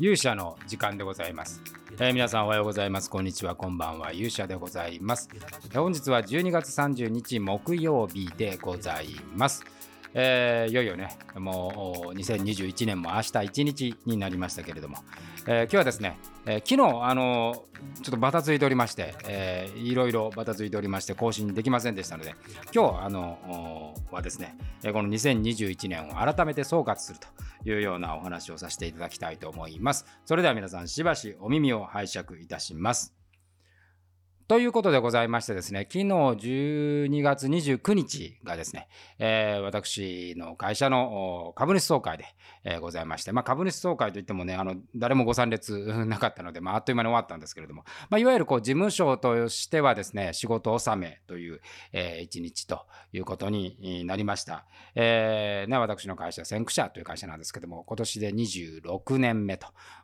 勇者の時間でございます、えー、皆さんおはようございます。こんにちはこんばんは。勇者でございます、えー、本日は12月30日木曜日でございます。えー、いよいよね、もう2021年も明日1日になりましたけれども、えー、今日はですね、えー、昨日、あのちょっとバタついておりまして、えー、いろいろバタついておりまして、更新できませんでしたので、今日、あのはですね、この2021年を改めて総括するというようなお話をさせていただきたいと思います。それでは皆さん、しばしお耳を拝借いたします。ということでございましてですね、昨日12月29日がですね、えー、私の会社の株主総会で、えー、ございまして、まあ、株主総会といってもね、あの誰もご参列 なかったので、まあ、あっという間に終わったんですけれども、まあ、いわゆるこう事務所としてはですね、仕事納めという、えー、一日ということになりました。えーね、私の会社、先駆者という会社なんですけども、今年で26年目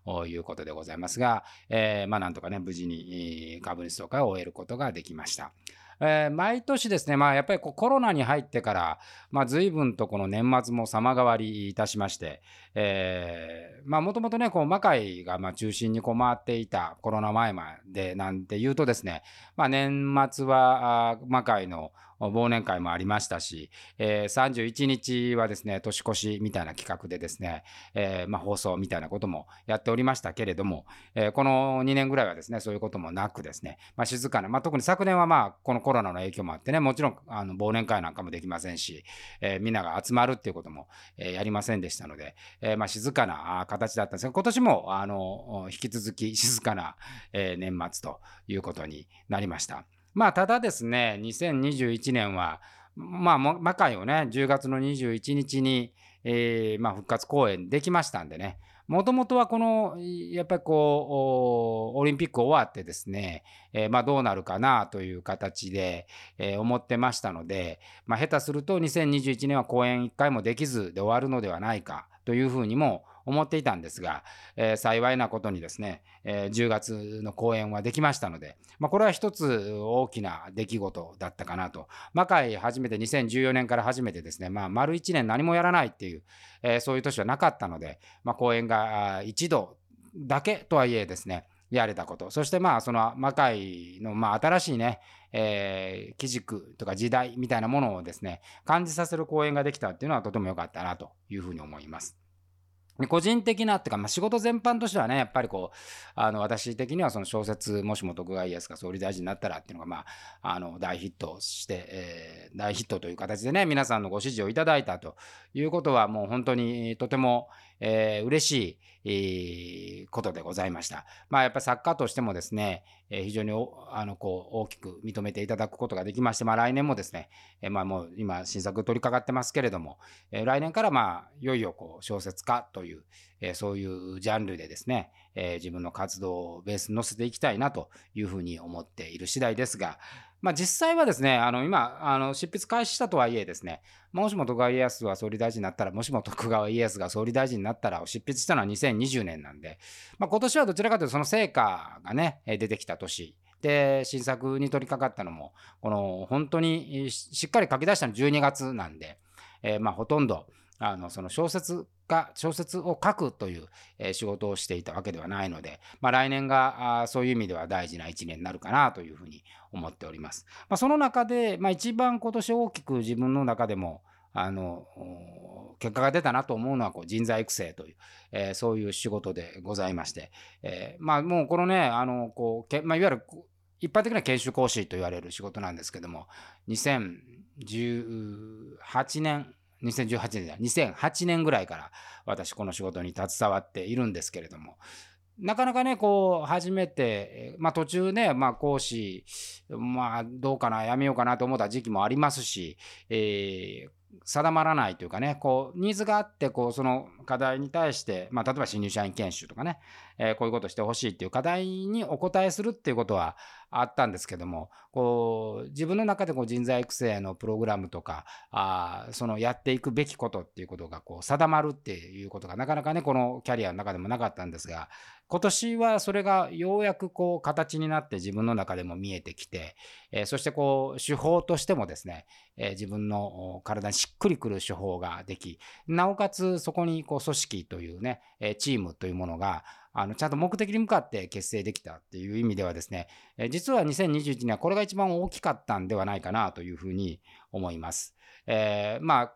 ということでございますが、えー、まあ、なんとかね、無事に株主総会を終えることができました。えー、毎年ですね、まあ、やっぱりこうコロナに入ってから、まあ、随分とこの年末も様変わりいたしまして、えー、まあ、もともとね、こう、魔界がまあ中心にこう回っていたコロナ前までなんて言うとですね、まあ、年末は魔界の忘年会もありましたし、えー、31日はですね、年越しみたいな企画でですね、えー、まあ、放送みたいなこともやっておりましたけれども、えー、この2年ぐらいはですね、そういうこともなくですね、まあ、静かな、まあ、特に昨年はまあ、このコロナの影響もあってね、もちろんあの忘年会なんかもできませんし、えみんなが集まるっていうことも、えやりませんでしたので、えまあ、静かな形だったんですが、今年もあの引き続き静かな、年末ということになりました。まあ、ただですね、2021年は、まあ、魔界をね、10月の21日に、えー、まあ、復活公演できましたんでね、もともとはこの、やっぱりこう、オリンピック終わってですね、えー、まあどうなるかなという形で、えー、思ってましたので、まあ下手すると2021年は公演1回もできずで終わるのではないかというふうにも思っていたんですが、えー、幸いなことにですね、えー、10月の公演はできましたので、まあ、これは一つ大きな出来事だったかなと。魔界初めて2014年から初めてですね、まあ、丸1年何もやらないっていう、えー、そういう年はなかったので、まあ、公演が一度だけとはいえですね、やれたこと。そしてまあ、その魔界のまあ新しいね、えー、基軸とか時代みたいなものをですね、感じさせる公演ができたっていうのはとても良かったなというふうに思います。個人的なっていうか、まあ、仕事全般としてはね、やっぱりこう、あの、私的にはその小説、もしも徳川家康が総理大臣になったらっていうのが、まあ、あの、大ヒットして、えー、大ヒットという形でね、皆さんのご支持をいただいたということは、もう本当にとても、えー、嬉しい、えー、ことでございました。まあ、やっぱり作家としてもですね、えー、非常にあのこう大きく認めていただくことができまして、まあ、来年もですね、えー、まあ、もう今、新作取り掛かってますけれども、えー、来年からまあいよいよこう小説家という、えー、そういうジャンルでですね、えー、自分の活動をベースに乗せていきたいなというふうに思っている次第ですが、まあ、実際はですね、あの今あの、執筆開始したとはいえですね、もしも徳川家康は総理大臣になったら、もしも徳川家康が総理大臣になったら、執筆したのは2020年なんで、まあ、今年はどちらかというとその成果がね、出てきた年。で、新作に取り掛かったのも、この本当にしっかり書き出したの12月なんで、えー、まあほとんど、あのその小説が小説を書くという、え仕事をしていたわけではないので、まあ、来年があそういう意味では大事な1年になるかなというふうに思っております。まあ、その中で、まあ、一番今年大きく自分の中でもあの結果が出たなと思うのはこう人材育成という、えー、そういう仕事でございまして、えー、まあもうこのねあのこうけ、まあ、いわゆる一般的な研修講師と言われる仕事なんですけども2018年2018年じゃ2008年ぐらいから私この仕事に携わっているんですけれども。なかなかね、こう、初めて、まあ途中ね、まあ講師、まあどうかな、やめようかなと思った時期もありますし、えー、定まらないというかね、こう、ニーズがあって、こう、その課題に対して、まあ例えば新入社員研修とかね、えー、こういうことしてほしいっていう課題にお答えするっていうことはあったんですけども、こう、自分の中でこう人材育成のプログラムとか、あそのやっていくべきことっていうことがこう定まるっていうことがなかなかね、このキャリアの中でもなかったんですが、今年はそれがようやくこう形になって自分の中でも見えてきて、えー、そしてこう手法としてもですね、えー、自分の体にしっくりくる手法ができ、なおかつそこにこう組織というね、えチームというものがあのちゃんと目的に向かって結成できたっていう意味ではですね、え実は2021年はこれが一番大きかったんではないかなというふうに思います。え、まあ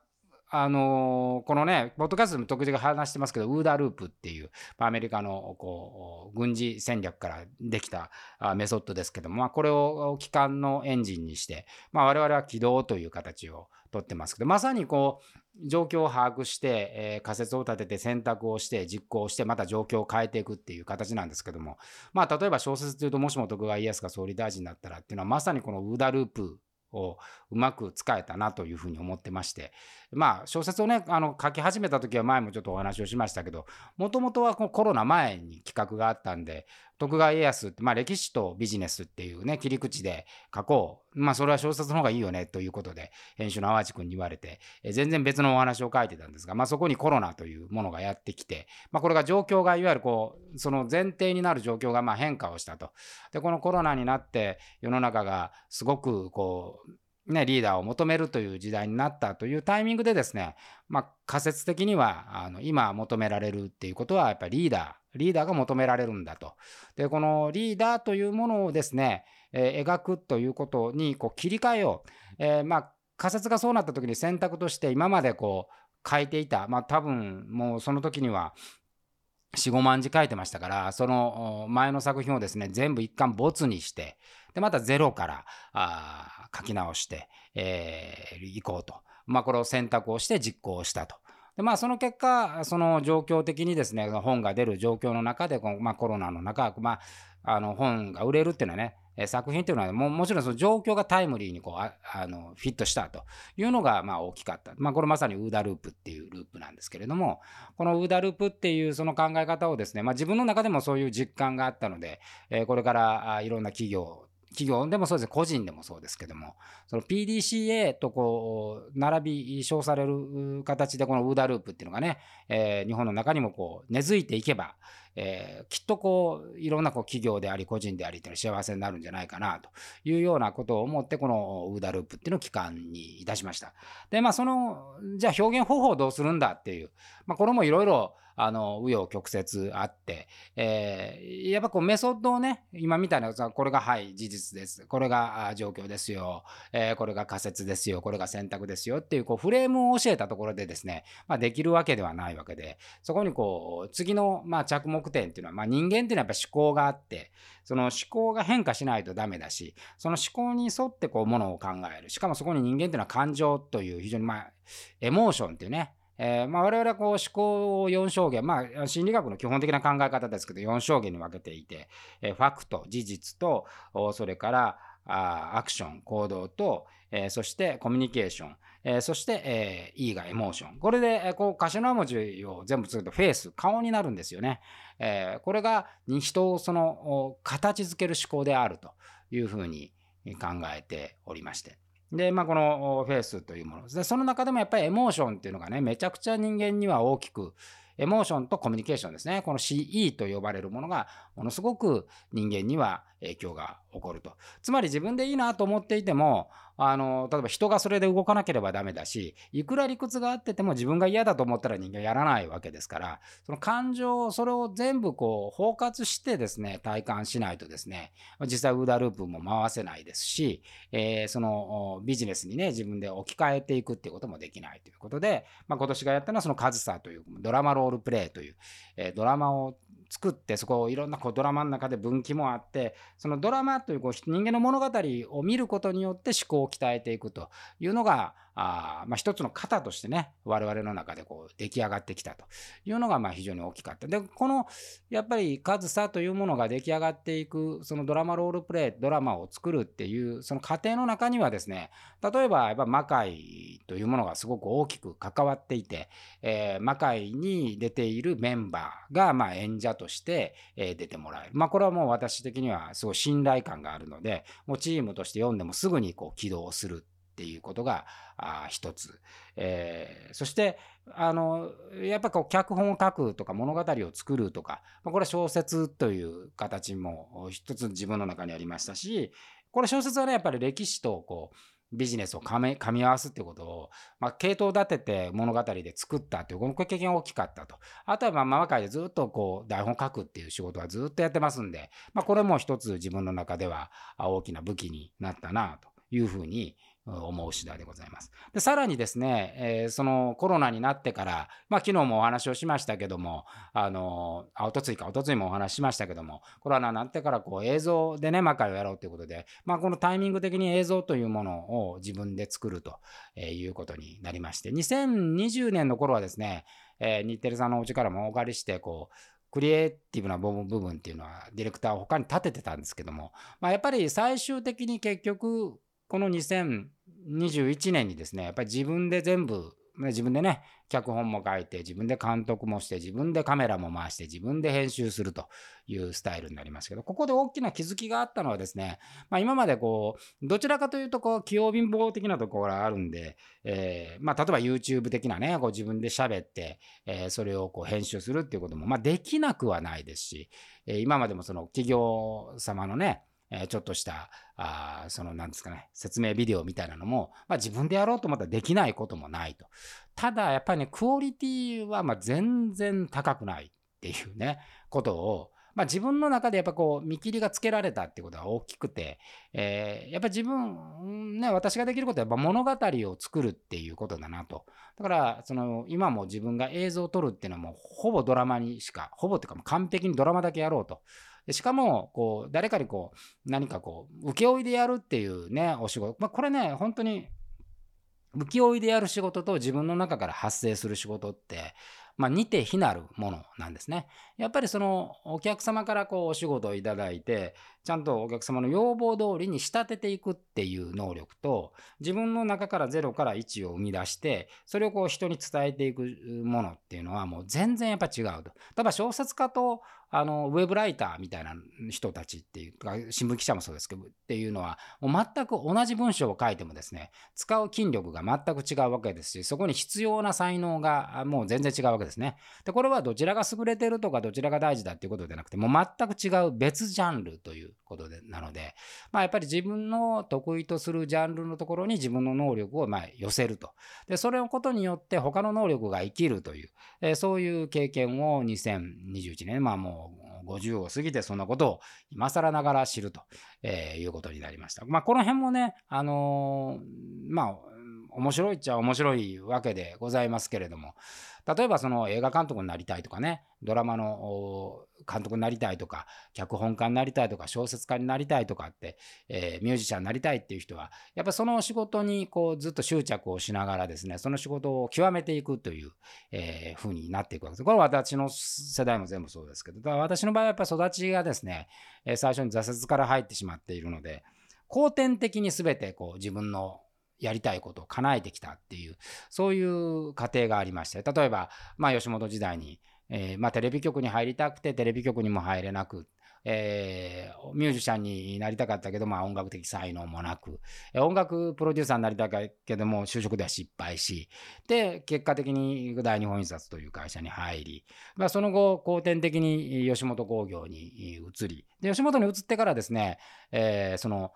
あのー、このね、ポッドキャストでも特が話してますけど、ウーダーループっていう、アメリカのこう軍事戦略からできたメソッドですけども、まあ、これを機関のエンジンにして、まあ、我々は起動という形をとってますけど、まさにこう、状況を把握して、えー、仮説を立てて選択をして実行してまた状況を変えていくっていう形なんですけどもまあ例えば小説というともしも徳川家康が総理大臣だったらっていうのはまさにこのウーダーループをうまく使えたなというふうに思ってましてまあ小説をねあの書き始めた時は前もちょっとお話をしましたけどもともとはこのコロナ前に企画があったんで徳川家康って、まあ、歴史とビジネスっていうね切り口で書こう。まあそれは小説の方がいいよねということで編集の淡路君に言われてえ全然別のお話を書いてたんですが、まあ、そこにコロナというものがやってきて、まあ、これが状況がいわゆるこうその前提になる状況がまあ変化をしたと。でこのコロナになって世の中がすごくこうね、リーダーを求めるという時代になったというタイミングでですね、まあ、仮説的にはあの今求められるっていうことはやっぱりリーダーリーダーが求められるんだと。でこのリーダーというものをですね、えー、描くということにこう切り替えよう、えー、まあ仮説がそうなった時に選択として今までこう書いていた。まあ多分もうその時には45万字書いてましたからその前の作品をですね全部一貫没にしてでまたゼロからあ書き直して、えー、いこうと、まあ、これを選択をして実行したと。でまあ、その結果、その状況的にですね、本が出る状況の中で、このまあ、コロナの中、まあ、あの本が売れるっていうのはね、え作品っていうのはももちろんその状況がタイムリーにこうあのフィットしたというのがまあ大きかった。まあこれまさにウーダループっていうループなんですけれども、このウーダループっていうその考え方をですね、まあ自分の中でもそういう実感があったので、えこれからいろんな企業企業でもそうです個人でもそうですけども、その PDCA とこう、並び称される形でこのウーダループっていうのがね、え、日本の中にもこう根付いていけば、えー、きっとこういろんなこう企業であり個人でありっていうのは幸せになるんじゃないかなというようなことを思ってこのウーダループっていうのを期間にいたしました。でまあそのじゃあ表現方法をどうするんだっていう、まあ、これもいろいろあの紆余曲折あって、えー、やっぱこうメソッドをね今みたいなさこれがはい事実です。これが状況ですよ、えー、これが仮説ですよ。これが選択ですよっていうこうフレームを教えたところでですね、まあ、できるわけではないわけでそこにこう次のまあ着目点っていうのは、まあ、人間っていうのはやっぱ思考があってその思考が変化しないとダメだしその思考に沿ってこうものを考える。しかもそこに人間っていうのは感情という非常にまあエモーションっていうねえーまあ、我々はこう思考を4象限、まあ、心理学の基本的な考え方ですけど4象限に分けていて、えー、ファクト事実とそれからあアクション行動と、えー、そしてコミュニケーション、えー、そして、えー、E がエモーション。これで、えー、こう頭文字を全部作るとフェイス顔になるんですよね、えー、これが人をその形づける思考であるというふうに考えておりまして。で、まあ、このフェイスというものですで。その中でもやっぱりエモーションっていうのがね、めちゃくちゃ人間には大きく、エモーションとコミュニケーションですね。この CE と呼ばれるものが、ものすごく人間には影響が起こると。つまり自分でいいなと思っていても、あの例えば人がそれで動かなければダメだしいくら理屈があってても自分が嫌だと思ったら人間やらないわけですからその感情をそれを全部こう包括してですね体感しないとですね実際ウーダーループも回せないですし、えー、そのビジネスにね自分で置き換えていくっていうこともできないということで、まあ、今年がやったのはそのカズサというドラマロールプレイという、えー、ドラマを作ってそこをいろんなこうドラマの中で分岐もあってそのドラマというこう人間の物語を見ることによって思考を鍛えていくというのがあまあ、一つの型としてね我々の中でこう出来上がってきたというのがまあ非常に大きかった。でこのやっぱり上総というものが出来上がっていくそのドラマロールプレイドラマを作るっていうその過程の中にはですね例えばやっぱ魔界というものがすごく大きく関わっていて、えー、魔界に出ているメンバーがまあ演者として、出てもらえる。まあこれはもう私的にはすごい信頼感があるのでもうチームとして読んでもすぐにこう起動するっていうことが一つ、えー、そしてあのやっぱこう脚本を書くとか物語を作るとか、まあ、これは小説という形も一つ自分の中にありましたしこれ小説はねやっぱり歴史とこうビジネスを噛み噛み合わすってことを、まあ、系統立てて物語で作ったっていうこの経験が大きかったと。あとはまあママ会でずっとこう台本書くっていう仕事はずっとやってますんで、まあ、これも一つ自分の中では大きな武器になったなというふうに思う次第でございます。でさらにですね、えー、そのコロナになってから、まあ、昨日もお話をしましたけども、あの、あ、おとついか、おとついもお話しましたけども、コロナになってからこう映像でね、魔界をやろうということで、まあ、このタイミング的に映像というものを自分で作るということになりまして、2020年の頃はですね、えー、日テレさんのお家からもお借りして、こう、クリエイティブな部分っていうのはディレクターを他に立ててたんですけども、まあ、やっぱり最終的に結局この21年にですね、やっぱり自分で全部、自分でね、脚本も書いて、自分で監督もして、自分でカメラも回して、自分で編集するというスタイルになりますけど、ここで大きな気づきがあったのはですね、まあ、今までこう、どちらかというと、こう、器用貧乏的なところがあるんで、えー、まあ、例えば YouTube 的なね、こう自分で喋って、えー、それをこう編集するっていうことも、まあ、できなくはないですし、えー、今までもその企業様のね、えちょっとした、あその、なんですかね、説明ビデオみたいなのも、まあ、自分でやろうと思ったらできないこともないと。ただ、やっぱりね、クオリティはま全然高くないっていうね、ことを、まあ、自分の中でやっぱこう見切りがつけられたってことが大きくて、えー、やっぱ自分、ね、私ができることはやっぱ物語を作るっていうことだなと。だからその今も自分が映像を撮るっていうのもほぼドラマにしか、ほぼっていうか完璧にドラマだけやろうと。でしかも、こう、誰かにこう、何かこう、請負いでやるっていうね、お仕事。まあ、これね、本当に、請負いでやる仕事と自分の中から発生する仕事って、まあ、似て非なるものなんですね。やっぱりそのお客様からこうお仕事をいただいて、ちゃんとお客様の要望通りに仕立てていくっていう能力と、自分の中から0から1を生み出して、それをこう人に伝えていくものっていうのはもう全然やっぱ違うと。例えば小説家とあのウェブライターみたいな人たちっていうか新聞記者もそうですけどっていうのはもう全く同じ文章を書いてもですね使う筋力が全く違うわけですしそこに必要な才能がもう全然違うわけですね。でこれはどちらが優れてるとかどちらが大事だっていうことでなくてもう全く違う別ジャンルということでなので、まあ、やっぱり自分の得意とするジャンルのところに自分の能力をま寄せるとでそれのことによって他の能力が生きるという、え、そういう経験を2021年まあもう50を過ぎてそんなことを今更ながら知ると、え、いうことになりました。まあ、この辺もね、あのー、まあ、面白いっちゃ面白いわけでございますけれども、例えばその映画監督になりたいとかね、ドラマの監督になりたいとか、脚本家になりたいとか、小説家になりたいとかって、えー、ミュージシャンになりたいっていう人は、やっぱその仕事にこうずっと執着をしながらですね、その仕事を極めていくという、えー、風になっていくわけです。これは私の世代も全部そうですけど、私の場合はやっぱ育ちがですね、最初に挫折から入ってしまっているので、後天的に全てこう自分のやりたいことを叶えてきたっていう、そういう過程がありまして、例えば、まあ、吉本時代に、えー、まあ、テレビ局に入りたくて、テレビ局にも入れなく、えー、ミュージシャンになりたかったけど、まあ、音楽的才能もなく、音楽プロデューサーになりたかったけども、就職では失敗し、で、結果的に大日本印刷という会社に入り、まあ、その後、後天的に吉本興業に移り、で吉本に移ってからですね、えー、その、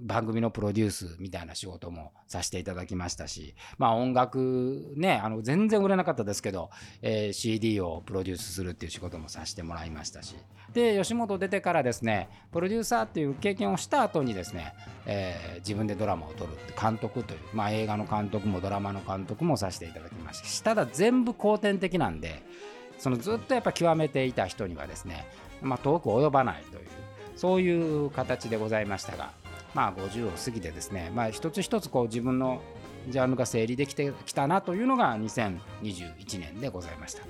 番組のプロデュースみたいな仕事もさせていただきましたし、まあ、音楽ねあの全然売れなかったですけど、えー、CD をプロデュースするっていう仕事もさせてもらいましたし。で吉本出てからですねプロデューサーっていう経験をした後にですね、えー、自分でドラマを撮るって監督という、まあ、映画の監督もドラマの監督もさせていただきましたし。ただ全部後天的なんでそのずっとやっぱ極めていた人にはですね、まあ、遠く及ばないというそういう形でございましたが、まあ、50を過ぎてですね、まあ、一つ一つこう自分のジャンルが整理できてきたなというのが2021年でございました。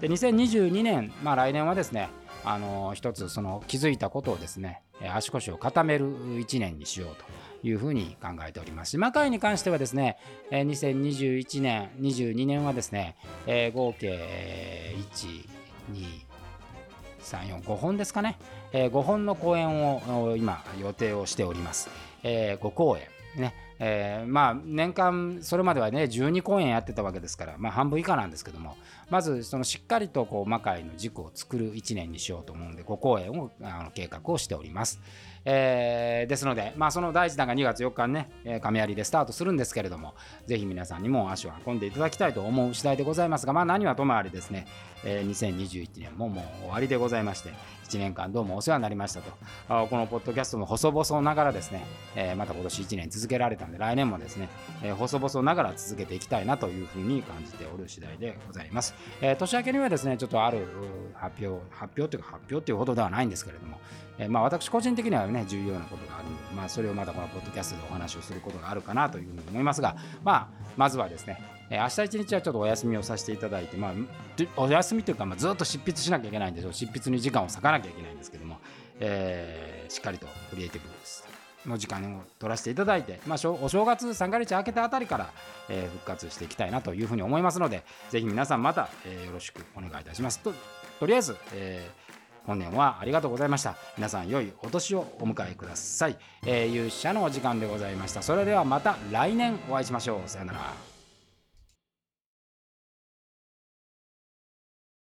で2022年、まあ、来年はですねあの一つその気づいたことをですね足腰を固める1年にしようというふうに考えておりますし魔界に関してはですね2021年22年はですね合計1 2 3、4、5本ですかね、えー、5本の公演を今予定をしております。えー、5公演ね。えー、まあ年間それまではね12公演やってたわけですから、まあ、半分以下なんですけどもまずそのしっかりとこう魔界の軸を作る1年にしようと思うんで5公演をあの計画をしております。えー、ですので、まあ、その第1弾が2月4日にね、えー、亀有でスタートするんですけれども、ぜひ皆さんにも足を運んでいただきたいと思う次第でございますが、まあ、何はともあれですね、えー、2021年ももう終わりでございまして、1年間どうもお世話になりましたと、あこのポッドキャストも細々ながらですね、えー、また今年1年続けられたんで、来年もですね、えー、細々ながら続けていきたいなというふうに感じておる次第でございます。えー、年明けにはですね、ちょっとある発表、発表というか発表というほどではないんですけれども、えー、まあ私個人的にはね、ね重要なことがあるので、まあそれをまたこのポッドキャストでお話をすることがあるかなというふうに思いますが、まあ、まずはですね、えー、明日一日はちょっとお休みをさせていただいて、まあ、お休みというか、まあ、ずっと執筆しなきゃいけないんでしょう、執筆に時間を割かなきゃいけないんですけども、えー、しっかりとクリエイティブですの時間を取らせていただいて、まあ、お正月三が日明けたあたりから、えー、復活していきたいなというふうに思いますので、ぜひ皆さんまた、えー、よろしくお願いいたします。ととりあえず、えー本年はありがとうございました。皆さん良いお年をお迎えください。えー、勇者のお時間でございました。それではまた来年お会いしましょう。さよなら。